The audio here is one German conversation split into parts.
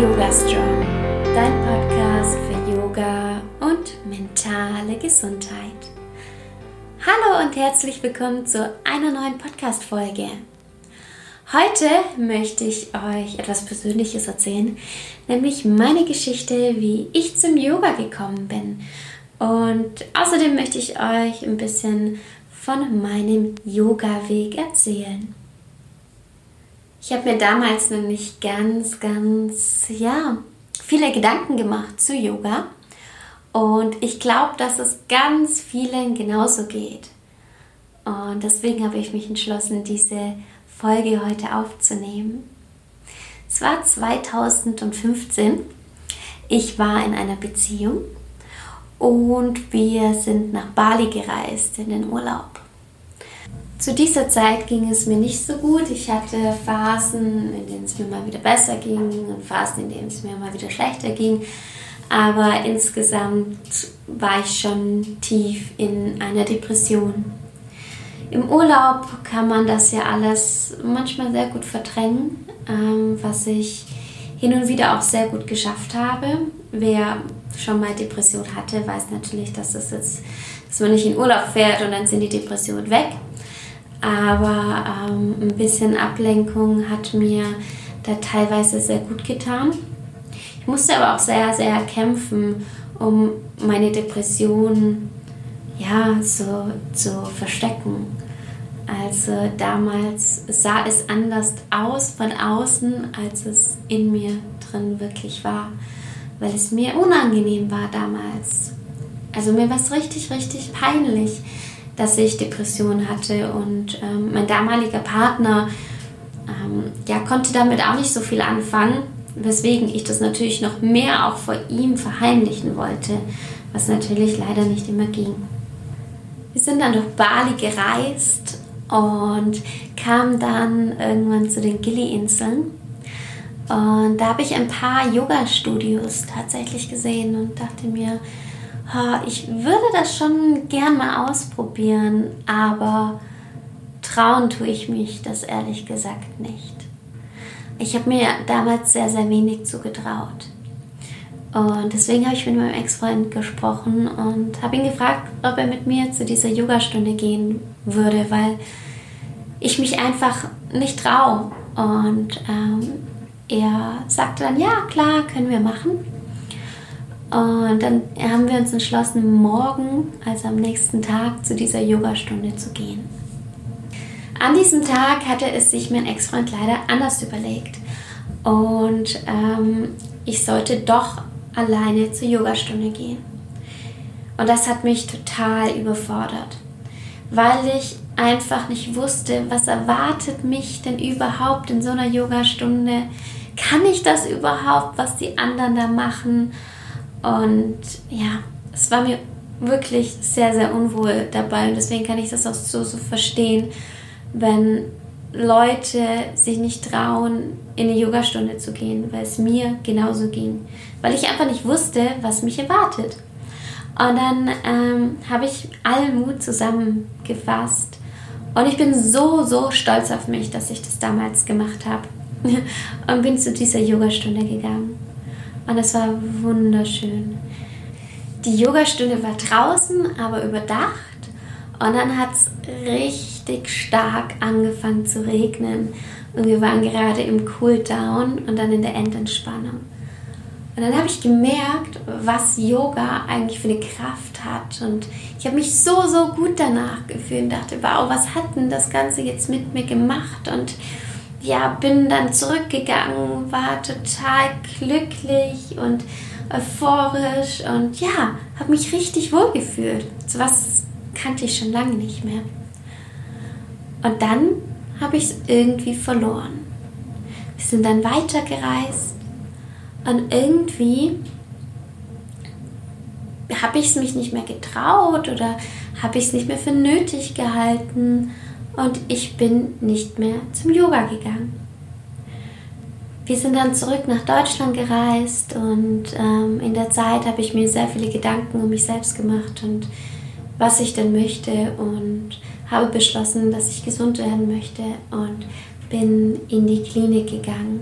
Yoga Strong, dein Podcast für Yoga und mentale Gesundheit. Hallo und herzlich willkommen zu einer neuen Podcast-Folge. Heute möchte ich euch etwas Persönliches erzählen, nämlich meine Geschichte, wie ich zum Yoga gekommen bin. Und außerdem möchte ich euch ein bisschen von meinem Yoga-Weg erzählen. Ich habe mir damals nämlich ganz, ganz, ja, viele Gedanken gemacht zu Yoga. Und ich glaube, dass es ganz vielen genauso geht. Und deswegen habe ich mich entschlossen, diese Folge heute aufzunehmen. Es war 2015. Ich war in einer Beziehung und wir sind nach Bali gereist in den Urlaub. Zu dieser Zeit ging es mir nicht so gut. Ich hatte Phasen, in denen es mir mal wieder besser ging und Phasen, in denen es mir mal wieder schlechter ging. Aber insgesamt war ich schon tief in einer Depression. Im Urlaub kann man das ja alles manchmal sehr gut verdrängen, ähm, was ich hin und wieder auch sehr gut geschafft habe. Wer schon mal Depression hatte, weiß natürlich, dass das jetzt, dass man nicht in Urlaub fährt und dann sind die Depressionen weg aber ähm, ein bisschen Ablenkung hat mir da teilweise sehr gut getan. Ich musste aber auch sehr, sehr kämpfen, um meine Depression ja, so zu verstecken. Also damals sah es anders aus von außen, als es in mir drin wirklich war, weil es mir unangenehm war damals. Also mir war es richtig, richtig peinlich dass ich Depressionen hatte und ähm, mein damaliger Partner ähm, ja, konnte damit auch nicht so viel anfangen, weswegen ich das natürlich noch mehr auch vor ihm verheimlichen wollte, was natürlich leider nicht immer ging. Wir sind dann durch Bali gereist und kamen dann irgendwann zu den Gili-Inseln. Und da habe ich ein paar Yoga-Studios tatsächlich gesehen und dachte mir, ich würde das schon gern mal ausprobieren, aber trauen tue ich mich das ehrlich gesagt nicht. Ich habe mir damals sehr, sehr wenig zugetraut. Und deswegen habe ich mit meinem Ex-Freund gesprochen und habe ihn gefragt, ob er mit mir zu dieser Yogastunde gehen würde, weil ich mich einfach nicht traue. Und ähm, er sagte dann, ja, klar, können wir machen. Und dann haben wir uns entschlossen, morgen, also am nächsten Tag, zu dieser Yogastunde zu gehen. An diesem Tag hatte es sich mein Ex-Freund leider anders überlegt. Und ähm, ich sollte doch alleine zur Yogastunde gehen. Und das hat mich total überfordert, weil ich einfach nicht wusste, was erwartet mich denn überhaupt in so einer Yogastunde. Kann ich das überhaupt, was die anderen da machen? Und ja, es war mir wirklich sehr, sehr unwohl dabei. Und deswegen kann ich das auch so, so verstehen, wenn Leute sich nicht trauen, in eine Yogastunde zu gehen, weil es mir genauso ging. Weil ich einfach nicht wusste, was mich erwartet. Und dann ähm, habe ich allen Mut zusammengefasst. Und ich bin so, so stolz auf mich, dass ich das damals gemacht habe. und bin zu dieser Yogastunde gegangen. Und es war wunderschön. Die Yogastunde war draußen, aber überdacht. Und dann hat es richtig stark angefangen zu regnen. Und wir waren gerade im Cooldown und dann in der Endentspannung. Und dann habe ich gemerkt, was Yoga eigentlich für eine Kraft hat. Und ich habe mich so, so gut danach gefühlt und dachte, wow, was hat denn das Ganze jetzt mit mir gemacht? Und ja, bin dann zurückgegangen, war total glücklich und euphorisch und ja, habe mich richtig wohl gefühlt. So was kannte ich schon lange nicht mehr. Und dann habe ich es irgendwie verloren. Wir sind dann weitergereist und irgendwie habe ich es mich nicht mehr getraut oder habe ich es nicht mehr für nötig gehalten und ich bin nicht mehr zum Yoga gegangen. Wir sind dann zurück nach Deutschland gereist und ähm, in der Zeit habe ich mir sehr viele Gedanken um mich selbst gemacht und was ich denn möchte und habe beschlossen, dass ich gesund werden möchte und bin in die Klinik gegangen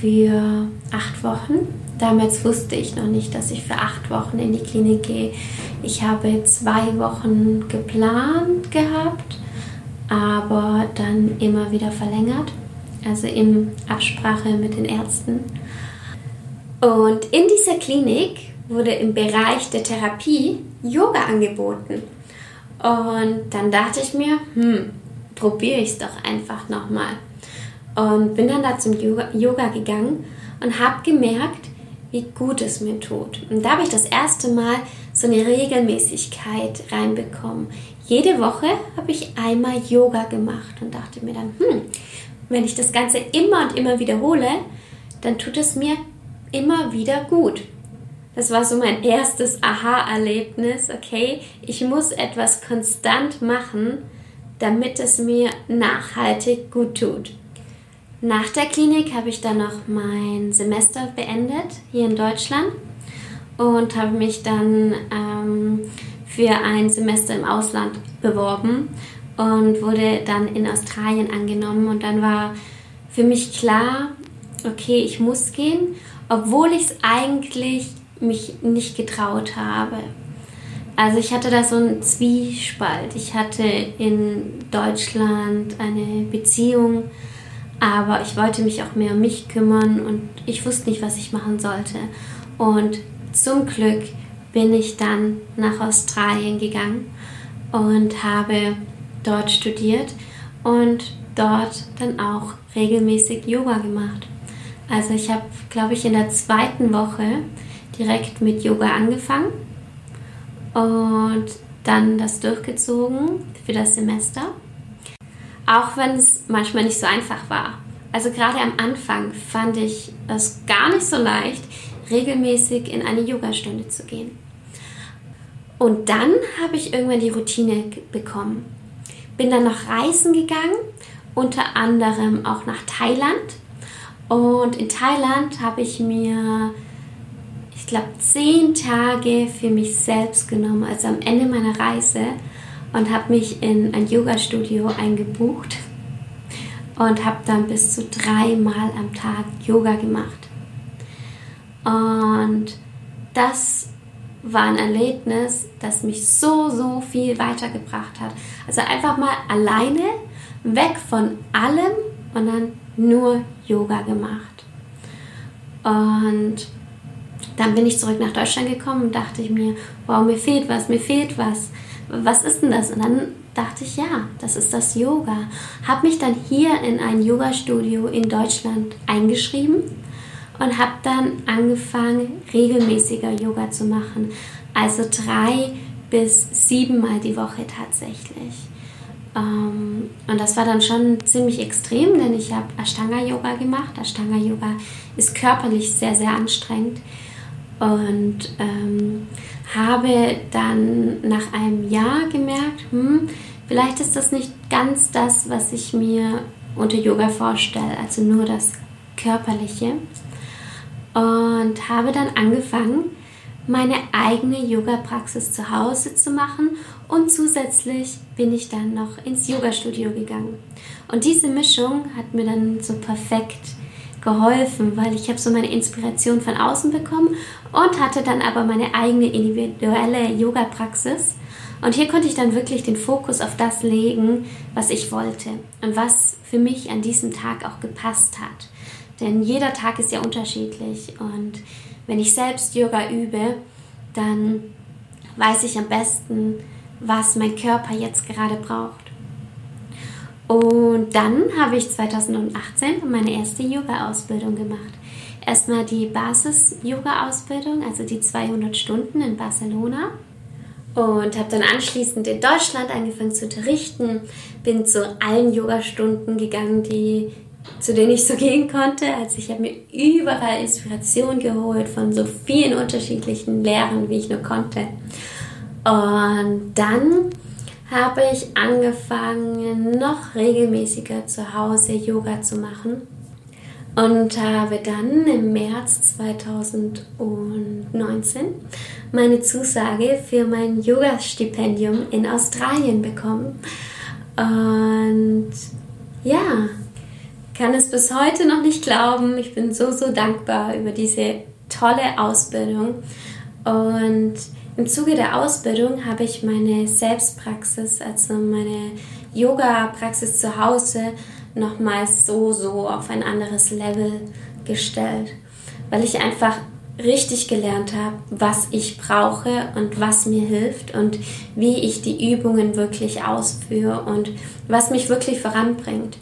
für acht Wochen. Damals wusste ich noch nicht, dass ich für acht Wochen in die Klinik gehe. Ich habe zwei Wochen geplant gehabt, aber dann immer wieder verlängert, also in Absprache mit den Ärzten. Und in dieser Klinik wurde im Bereich der Therapie Yoga angeboten. Und dann dachte ich mir, hm, probiere ich es doch einfach nochmal. Und bin dann da zum Yoga, gegangen und habe gemerkt, wie gut es mir tut. Und da habe ich das erste Mal so eine Regelmäßigkeit reinbekommen. Jede Woche habe ich einmal Yoga gemacht und dachte mir dann, hm, wenn ich das Ganze immer und immer wiederhole, dann tut es mir immer wieder gut. Das war so mein erstes Aha-Erlebnis. Okay, ich muss etwas konstant machen, damit es mir nachhaltig gut tut. Nach der Klinik habe ich dann noch mein Semester beendet hier in Deutschland und habe mich dann ähm, für ein Semester im Ausland beworben und wurde dann in Australien angenommen und dann war für mich klar, okay, ich muss gehen, obwohl ich es eigentlich mich nicht getraut habe. Also ich hatte da so einen Zwiespalt. Ich hatte in Deutschland eine Beziehung, aber ich wollte mich auch mehr um mich kümmern und ich wusste nicht, was ich machen sollte. Und zum Glück bin ich dann nach Australien gegangen und habe dort studiert und dort dann auch regelmäßig Yoga gemacht. Also ich habe, glaube ich, in der zweiten Woche direkt mit Yoga angefangen und dann das durchgezogen für das Semester. Auch wenn es manchmal nicht so einfach war. Also gerade am Anfang fand ich es gar nicht so leicht, regelmäßig in eine Yogastunde zu gehen. Und dann habe ich irgendwann die Routine bekommen. Bin dann noch reisen gegangen, unter anderem auch nach Thailand. Und in Thailand habe ich mir ich glaube, zehn Tage für mich selbst genommen, also am Ende meiner Reise und habe mich in ein Yoga-Studio eingebucht und habe dann bis zu dreimal am Tag Yoga gemacht. Und das war ein Erlebnis, das mich so, so viel weitergebracht hat. Also einfach mal alleine weg von allem und dann nur Yoga gemacht. Und dann bin ich zurück nach Deutschland gekommen und dachte ich mir, wow, mir fehlt was, mir fehlt was. Was ist denn das? Und dann dachte ich, ja, das ist das Yoga. Habe mich dann hier in ein Yoga-Studio in Deutschland eingeschrieben und habe dann angefangen, regelmäßiger Yoga zu machen. Also drei bis siebenmal die Woche tatsächlich. Ähm, und das war dann schon ziemlich extrem, denn ich habe Ashtanga-Yoga gemacht. Ashtanga-Yoga ist körperlich sehr, sehr anstrengend und ähm, habe dann nach einem Jahr gemerkt, hm, vielleicht ist das nicht ganz das, was ich mir unter Yoga vorstelle, also nur das Körperliche. Und habe dann angefangen, meine eigene Yoga-Praxis zu Hause zu machen und zusätzlich bin ich dann noch ins Yoga-Studio gegangen. Und diese Mischung hat mir dann so perfekt geholfen, weil ich habe so meine Inspiration von außen bekommen und hatte dann aber meine eigene individuelle Yoga-Praxis. Und hier konnte ich dann wirklich den Fokus auf das legen, was ich wollte und was für mich an diesem Tag auch gepasst hat. Denn jeder Tag ist ja unterschiedlich und wenn ich selbst Yoga übe, dann weiß ich am besten, was mein Körper jetzt gerade braucht. Und dann habe ich 2018 meine erste Yoga-Ausbildung gemacht. Erstmal die Basis-Yoga-Ausbildung, also die 200 Stunden in Barcelona. Und habe dann anschließend in Deutschland angefangen zu unterrichten. Bin zu allen Yoga-Stunden gegangen, die, zu denen ich so gehen konnte. Also ich habe mir überall Inspiration geholt von so vielen unterschiedlichen Lehrern, wie ich nur konnte. Und dann habe ich angefangen, noch regelmäßiger zu Hause Yoga zu machen und habe dann im März 2019 meine Zusage für mein Yoga-Stipendium in Australien bekommen. Und ja, kann es bis heute noch nicht glauben. Ich bin so, so dankbar über diese tolle Ausbildung. Und im Zuge der Ausbildung habe ich meine Selbstpraxis, also meine Yoga-Praxis zu Hause, nochmals so, so auf ein anderes Level gestellt, weil ich einfach richtig gelernt habe, was ich brauche und was mir hilft und wie ich die Übungen wirklich ausführe und was mich wirklich voranbringt.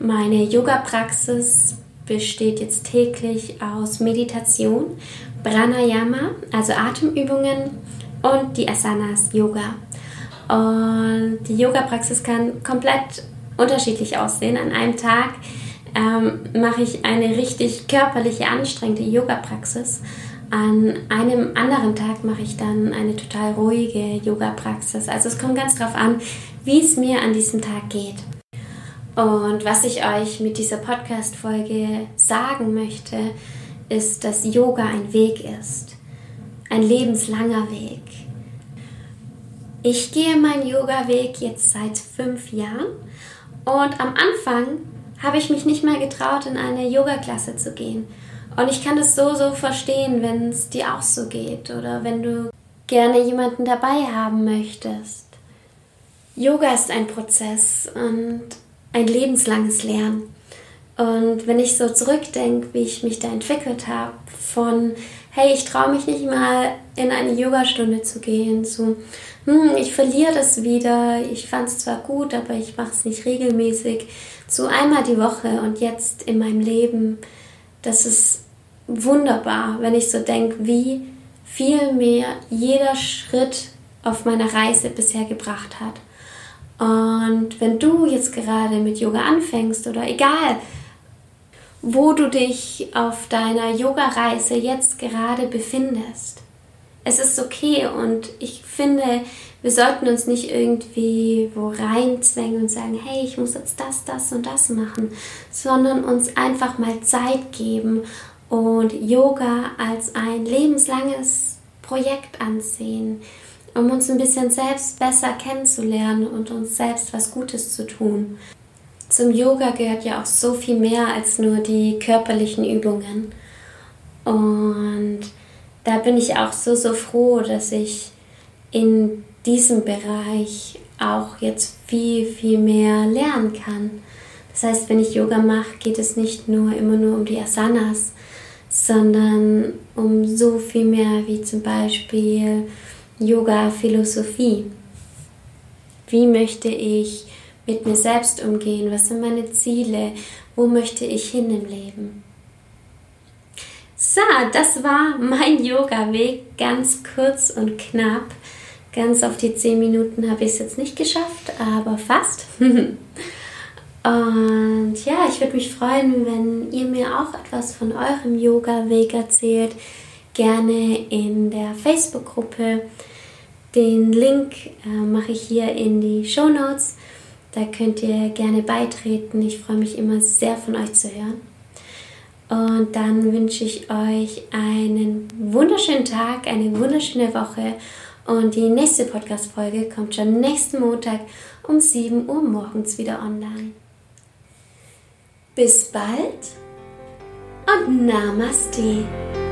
Meine Yoga-Praxis besteht jetzt täglich aus Meditation, Pranayama, also Atemübungen und die Asanas Yoga. Und die Yoga-Praxis kann komplett unterschiedlich aussehen. An einem Tag ähm, mache ich eine richtig körperliche, anstrengende Yoga-Praxis. An einem anderen Tag mache ich dann eine total ruhige Yoga-Praxis. Also es kommt ganz darauf an, wie es mir an diesem Tag geht. Und was ich euch mit dieser Podcast-Folge sagen möchte, ist, dass Yoga ein Weg ist. Ein lebenslanger Weg. Ich gehe meinen Yoga-Weg jetzt seit fünf Jahren und am Anfang habe ich mich nicht mal getraut, in eine Yoga-Klasse zu gehen. Und ich kann das so, so verstehen, wenn es dir auch so geht oder wenn du gerne jemanden dabei haben möchtest. Yoga ist ein Prozess und ein lebenslanges Lernen. Und wenn ich so zurückdenke, wie ich mich da entwickelt habe, von hey, ich traue mich nicht mal in eine Yogastunde zu gehen, zu hm, ich verliere das wieder, ich fand es zwar gut, aber ich mache es nicht regelmäßig, zu einmal die Woche und jetzt in meinem Leben, das ist wunderbar, wenn ich so denke, wie viel mehr jeder Schritt auf meiner Reise bisher gebracht hat. Und wenn du jetzt gerade mit Yoga anfängst oder egal, wo du dich auf deiner Yoga-Reise jetzt gerade befindest, es ist okay und ich finde, wir sollten uns nicht irgendwie wo reinzwängen und sagen, hey, ich muss jetzt das, das und das machen, sondern uns einfach mal Zeit geben und Yoga als ein lebenslanges Projekt ansehen um uns ein bisschen selbst besser kennenzulernen und uns selbst was Gutes zu tun. Zum Yoga gehört ja auch so viel mehr als nur die körperlichen Übungen. Und da bin ich auch so, so froh, dass ich in diesem Bereich auch jetzt viel, viel mehr lernen kann. Das heißt, wenn ich Yoga mache, geht es nicht nur immer nur um die Asanas, sondern um so viel mehr wie zum Beispiel Yoga-Philosophie. Wie möchte ich mit mir selbst umgehen? Was sind meine Ziele? Wo möchte ich hin im Leben? So, das war mein Yoga-Weg, ganz kurz und knapp. Ganz auf die 10 Minuten habe ich es jetzt nicht geschafft, aber fast. und ja, ich würde mich freuen, wenn ihr mir auch etwas von eurem Yoga-Weg erzählt gerne in der Facebook-Gruppe. Den Link äh, mache ich hier in die Show Notes. Da könnt ihr gerne beitreten. Ich freue mich immer sehr von euch zu hören. Und dann wünsche ich euch einen wunderschönen Tag, eine wunderschöne Woche. Und die nächste Podcast-Folge kommt schon nächsten Montag um 7 Uhr morgens wieder online. Bis bald und Namaste.